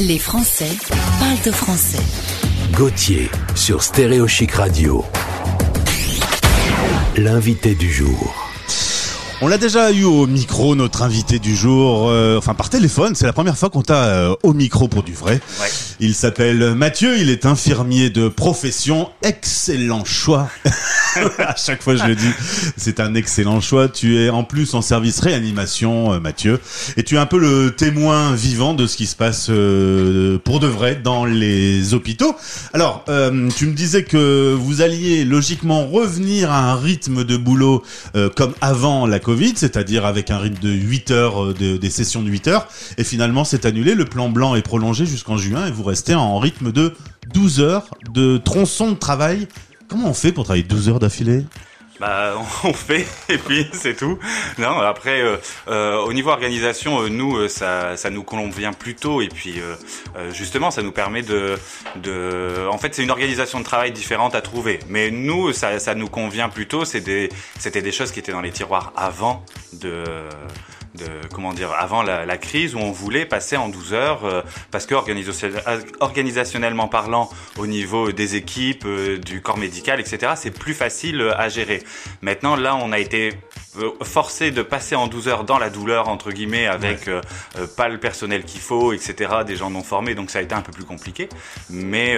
Les Français parlent français. Gauthier sur Stéréo Chic Radio. L'invité du jour. On l'a déjà eu au micro, notre invité du jour, euh, enfin par téléphone, c'est la première fois qu'on t'a euh, au micro pour du vrai. Il s'appelle Mathieu, il est infirmier de profession, excellent choix. à chaque fois je le dis, c'est un excellent choix. Tu es en plus en service réanimation, euh, Mathieu, et tu es un peu le témoin vivant de ce qui se passe pour de vrai dans les hôpitaux. Alors, tu me disais que vous alliez logiquement revenir à un rythme de boulot comme avant la C'est-à-dire avec un rythme de 8 heures, euh, de, des sessions de 8 heures, et finalement c'est annulé, le plan blanc est prolongé jusqu'en juin, et vous restez en rythme de 12 heures de tronçon de travail. Comment on fait pour travailler 12 heures d'affilée? Bah, on fait et puis c'est tout. Non, après, euh, euh, au niveau organisation, euh, nous, ça, ça nous convient plutôt et puis justement, ça nous permet de, de. En fait, c'est une organisation de travail différente à trouver. Mais nous, ça, ça nous convient plutôt. C'est des, c'était des choses qui étaient dans les tiroirs avant de comment dire avant la, crise où on voulait passer en 12 heures euh, parce que organisationnellement parlant au niveau des équipes euh, du corps médical etc c'est plus facile à gérer. Maintenant là on a été forcé de passer en 12 heures dans la douleur entre guillemets avec euh, euh, pas le personnel qu'il faut etc des gens non formés donc ça a été un peu plus compliqué. Mais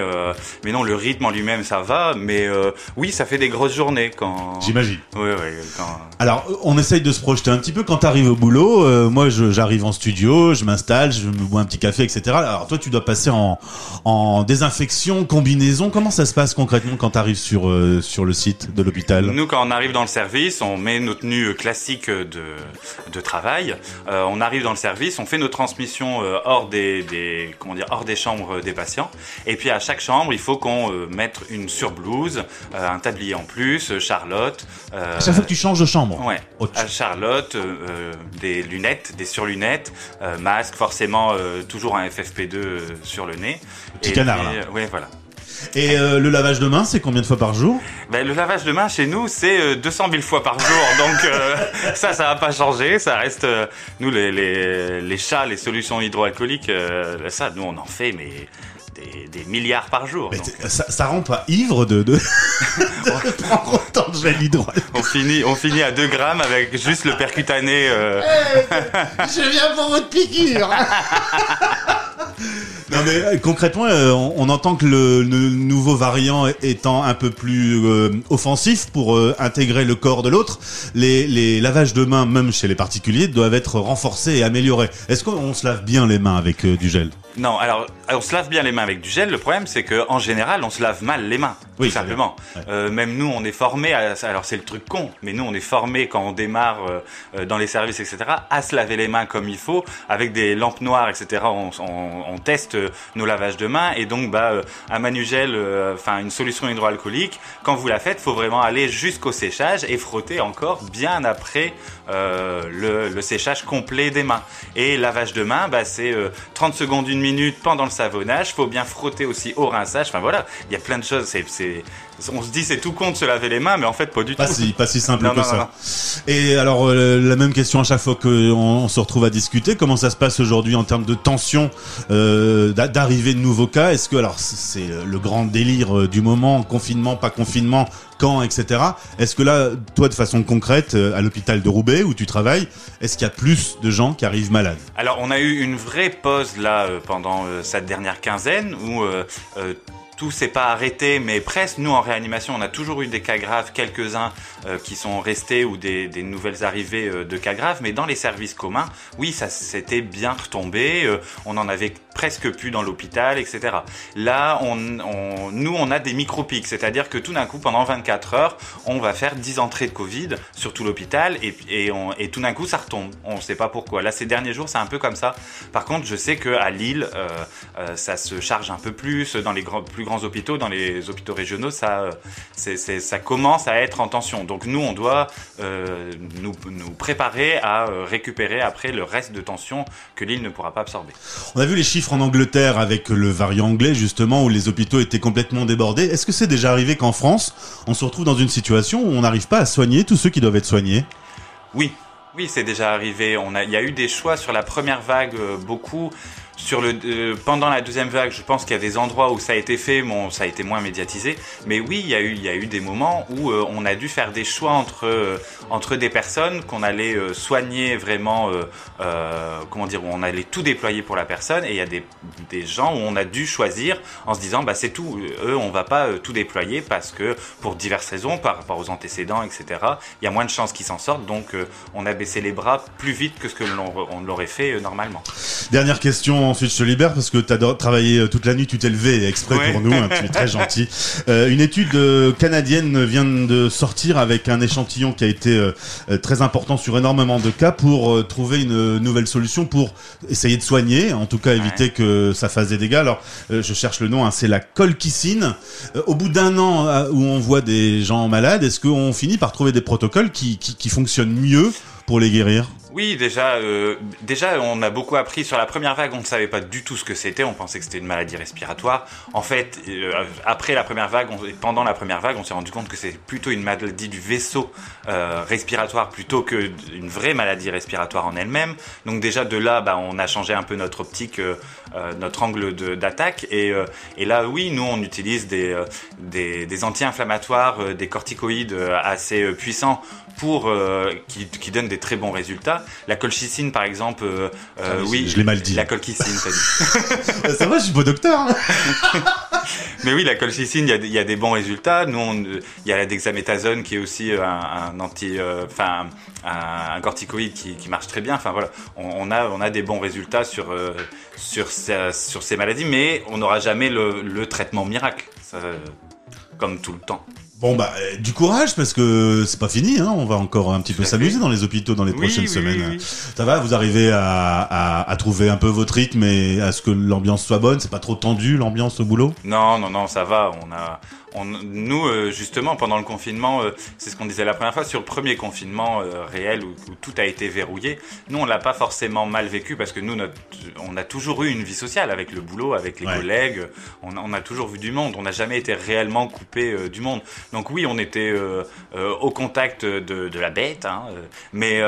mais non le rythme en lui-même ça va. Mais oui ça fait des grosses journées quand j'imagine. Oui oui quand... alors on essaye de se projeter un petit peu. Quand tu arrives au boulot moi j'arrive en studio je m'installe je me bois un petit café etc alors toi tu dois passer en en désinfection combinaison. Comment ça se passe concrètement quand tu arrives sur sur le site de l'hôpital? Nous quand on arrive dans le service on met nos tenues classique de, de travail. Euh, on arrive dans le service, on fait nos transmissions euh, hors des, des, comment dire hors des chambres des patients. Et puis à chaque chambre, il faut qu'on euh, mette une surblouse, un tablier en plus, Charlotte. Ça fait que tu changes de chambre. Ouais. Charlotte, des lunettes, des surlunettes, masque forcément toujours un FFP2 sur le nez. Petit canard là. Oui, voilà. Et euh, le lavage de main, c'est combien de fois par jour ben, Le lavage de main, chez nous, c'est 200 euh, 000 fois par jour. Donc euh, ça, ça va pas changer. Ça reste, nous, les, les, les, chats, les solutions hydroalcooliques, ça, nous, on en fait, mais des, milliards par jour. ça, ça, rend pas ivre de, de, de prendre autant de gel hydroalcoolique. On finit, on finit à 2 grammes avec juste le percutané. Eh, je viens pour votre piqûre Non mais euh, concrètement, euh, on, entend que le, nouveau variant étant un peu plus euh, offensif pour intégrer le corps de l'autre, les, les, lavages de mains, même chez les particuliers, doivent être renforcés et améliorés. Est-ce qu'on se lave bien les mains avec du gel? Non, alors on se lave bien les mains avec du gel. Le problème, c'est que en général, on se lave mal les mains, oui, tout simplement. Euh, même nous, on est formés. À, alors c'est le truc con, mais nous, on est formés quand on démarre euh, dans les services, etc., à se laver les mains comme il faut, avec des lampes noires, etc. On, on, on teste nos lavages de mains et donc, bah, un manugel, enfin une solution hydroalcoolique. Quand vous la faites, faut vraiment aller jusqu'au séchage et frotter encore bien après le, le, séchage complet des mains. Et lavage de mains, bah, c'est 30 secondes, une minute pendant le savonnage. Faut bien frotter aussi au rinçage. Enfin voilà, il y a plein de choses. C'est, on se dit c'est tout con de se laver les mains, mais en fait pas du pas tout. Si, pas si simple que ça. Et alors euh, la même question à chaque fois qu'on se retrouve à discuter. Comment ça se passe aujourd'hui en termes de tension euh, d'arrivée de nouveaux cas? Est-ce que alors c'est le grand délire euh, du moment, confinement, pas confinement, quand, etc. Est-ce que là, toi, de façon concrète, à l'hôpital de Roubaix où tu travailles, est-ce qu'il y a plus de gens qui arrivent malades? Alors, on a eu une vraie pause là pendant cette dernière quinzaine où tout s'est pas arrêté, mais presque. Nous, en réanimation, on a toujours eu des cas graves, quelques-uns euh, qui sont restés ou des, nouvelles arrivées euh, de cas graves. Mais dans les services communs, oui, ça s'était bien retombé. Euh, on en avait presque plus dans l'hôpital, etc. Là, on, on, nous, on a des micro-pics, c'est-à-dire que tout d'un coup, pendant 24 heures, on va faire 10 entrées de Covid sur tout l'hôpital et, et, on, et tout d'un coup, ça retombe. On ne sait pas pourquoi. Là, ces derniers jours, c'est un peu comme ça. Par contre, je sais qu'à Lille, ça se charge un peu plus dans les grands, plus grands hôpitaux, dans les hôpitaux régionaux, ça, c'est, ça commence à être en tension. Donc nous, on doit euh, nous, nous, préparer à euh, récupérer après le reste de tension que l'île ne pourra pas absorber. On a vu les chiffres en Angleterre avec le variant anglais, justement, où les hôpitaux étaient complètement débordés. Est-ce que c'est déjà arrivé qu'en France, on se retrouve dans une situation où on n'arrive pas à soigner tous ceux qui doivent être soignés? Oui, oui, c'est déjà arrivé. On a, il y a eu des choix sur la première vague, euh, beaucoup sur le, euh, pendant la deuxième vague, je pense qu'il y a des endroits où ça a été fait, bon, ça a été moins médiatisé. Mais oui, il y a eu, il y a eu des moments où euh, on a dû faire des choix entre, euh, entre des personnes qu'on allait soigner vraiment, comment dire, où on allait tout déployer pour la personne. Et il y a des, des gens où on a dû choisir en se disant, bah c'est tout. Eux, on va pas tout déployer parce que pour diverses raisons, par rapport aux antécédents, etc. Il y a moins de chances qu'ils s'en sortent. Donc, on a baissé les bras plus vite que ce que l'on l'aurait fait normalement. Dernière question ensuite je te libère parce que tu as travaillé euh, toute la nuit, tu t'es levé exprès pour nous, hein, tu es très gentil. Euh, une étude euh, canadienne vient de sortir avec un échantillon qui a été euh, très important sur énormément de cas pour trouver une nouvelle solution pour essayer de soigner, en tout cas éviter que ça fasse des dégâts. Alors je cherche le nom, hein, c'est la colchicine. au bout d'un an où on voit des gens malades, est-ce qu'on finit par trouver des protocoles qui, qui, qui fonctionnent mieux pour les guérir? Oui, déjà, euh, déjà, on a beaucoup appris sur la première vague. On ne savait pas du tout ce que c'était. On pensait que c'était une maladie respiratoire. En fait, euh, après la première vague, pendant la première vague, on s'est rendu compte que c'est plutôt une maladie du vaisseau euh, respiratoire plutôt que une vraie maladie respiratoire en elle-même. Donc déjà de là, bah, on a changé un peu notre optique, notre angle d'attaque. Et, là, oui, nous, on utilise des anti-inflammatoires, des corticoïdes assez puissants pour qui, qui donnent des très bons résultats. La colchicine, par exemple, euh, euh, oui. Je l'ai mal dit. La colchicine, t'as dit. Ça va, je suis pas docteur. Hein. Mais oui, la colchicine, il y, a des bons résultats. Nous, il y a la dexaméthasone qui est aussi un, anti, euh, enfin, un, corticoïde qui, marche très bien. Enfin voilà, on, a, on a des bons résultats sur, sur, sur ces maladies, mais on n'aura jamais le, traitement miracle, comme tout le temps. Bon bah euh, du courage parce que c'est pas fini, hein. on va encore un petit peu s'amuser dans les hôpitaux dans les prochaines semaines. Ça va, vous arrivez à, à, à, trouver un peu votre rythme et à ce que l'ambiance soit bonne, c'est pas trop tendu l'ambiance au boulot? Non, non, non, ça va. On a nous, euh, justement, pendant le confinement, euh, c'est ce qu'on disait la première fois, sur le premier confinement réel où, tout a été verrouillé, nous, on l'a pas forcément mal vécu parce que nous, notre, on a toujours eu une vie sociale avec le boulot, avec les collègues, on, on, a toujours vu du monde, on n'a jamais été réellement coupé du monde. Donc oui, on était au contact de, de la bête, hein, mais,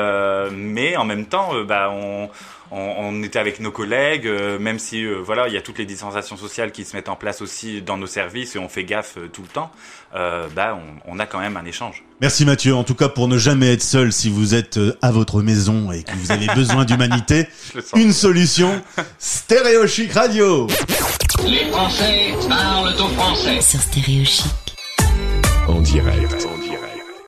mais en même temps, bah, on on, était avec nos collègues, euh, même si euh, voilà, il y a toutes les distanciations sociales qui se mettent en place aussi dans nos services et on fait gaffe euh, tout le temps. bah, on, a quand même un échange. Merci Mathieu. En tout cas, pour ne jamais être seul, si vous êtes à votre maison et que vous avez besoin d'humanité, une solution Stéréo Chic Radio. Les Français parlent au français sur Stéréo Chic. En direct.